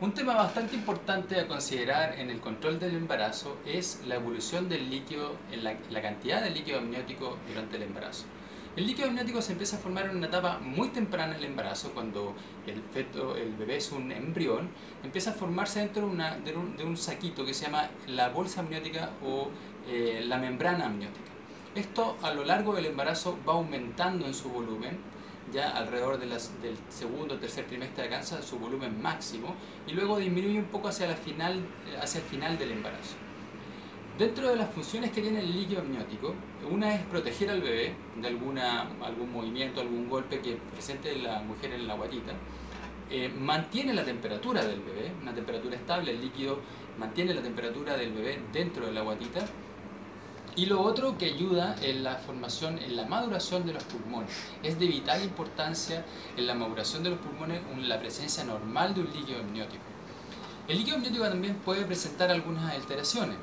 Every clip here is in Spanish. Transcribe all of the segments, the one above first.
Un tema bastante importante a considerar en el control del embarazo es la evolución del líquido, la, la cantidad de líquido amniótico durante el embarazo. El líquido amniótico se empieza a formar en una etapa muy temprana del embarazo, cuando el feto, el bebé es un embrión, empieza a formarse dentro de, un, de saquito que se llama la bolsa amniótica o eh, la membrana amniótica. Esto a lo largo del embarazo va aumentando en su volumen, ya alrededor de las, del segundo o tercer trimestre alcanza su volumen máximo y luego disminuye un poco hacia, la final, hacia el final del embarazo. Dentro de las funciones que tiene el líquido amniótico, una es proteger al bebé de alguna, algún movimiento, algún golpe que presente la mujer en la guatita. Eh, mantiene la temperatura del bebé, una temperatura estable, el líquido mantiene la temperatura del bebé dentro de la guatita. Y lo otro que ayuda en la formación, en la maduración de los pulmones. Es de vital importancia en la maduración de los pulmones la presencia normal de un líquido amniótico. El líquido amniótico también puede presentar algunas alteraciones.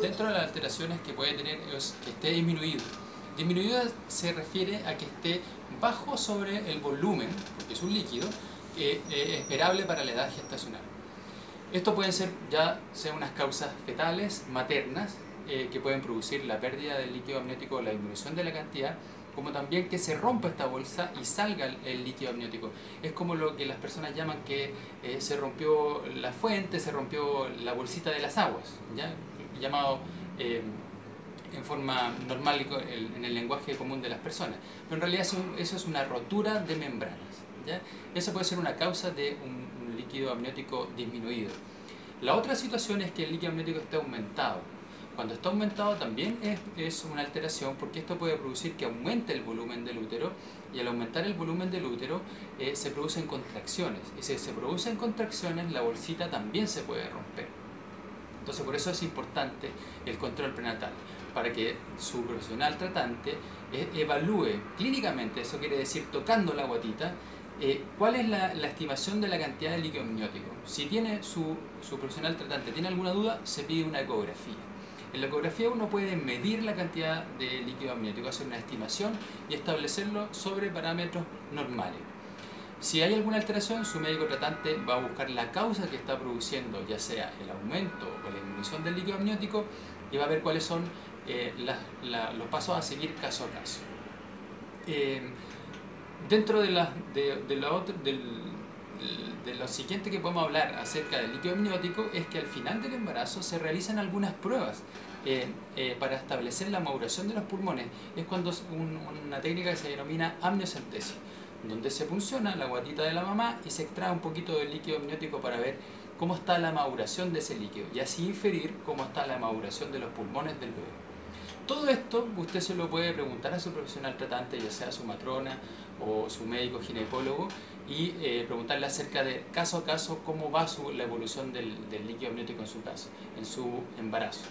Dentro de las alteraciones que puede tener es que esté disminuido. Disminuido se refiere a que esté bajo sobre el volumen, porque es un líquido, eh, esperable para la edad gestacional. Esto pueden ser ya sea unas causas fetales, maternas, eh, que pueden producir la pérdida del líquido amniótico o la disminución de la cantidad, como también que se rompa esta bolsa y salga el, líquido amniótico. Es como lo que las personas llaman que eh, se rompió la fuente, se rompió la bolsita de las aguas, ¿ya? llamado eh, en forma normal en el lenguaje común de las personas. Pero en realidad eso, eso es una rotura de membranas. ¿ya? Eso puede ser una causa de un, un líquido amniótico disminuido. La otra situación es que el líquido amniótico esté aumentado cuando está aumentado también es, es, una alteración porque esto puede producir que aumente el volumen del útero y al aumentar el volumen del útero eh, se producen contracciones y si se producen contracciones la bolsita también se puede romper. Entonces por eso es importante el control prenatal para que su profesional tratante eh, evalúe clínicamente, eso quiere decir tocando la guatita, eh, ¿Cuál es la, la, estimación de la cantidad de líquido amniótico? Si tiene su, su profesional tratante tiene alguna duda, se pide una ecografía. En la ecografía uno puede medir la cantidad de líquido amniótico, hacer una estimación y establecerlo sobre parámetros normales. Si hay alguna alteración, su médico tratante va a buscar la causa que está produciendo, ya sea el aumento o la disminución del líquido amniótico, y va a ver cuáles son eh, los pasos a seguir caso a caso. Eh, dentro de, la, de, la otra, de lo siguiente que podemos hablar acerca del líquido amniótico es que al final del embarazo se realizan algunas pruebas eh, eh, para establecer la maduración de los pulmones. Es cuando un, una técnica que se denomina amniocentesis, donde se funciona la guatita de la mamá y se extrae un poquito del líquido amniótico para ver cómo está la maduración de ese líquido y así inferir cómo está la maduración de los pulmones del bebé. Todo esto usted se lo puede preguntar a su profesional tratante, ya sea su matrona o su médico ginecólogo, y eh, preguntarle acerca de caso a caso cómo va la evolución del, del líquido amniótico en su caso, en su embarazo.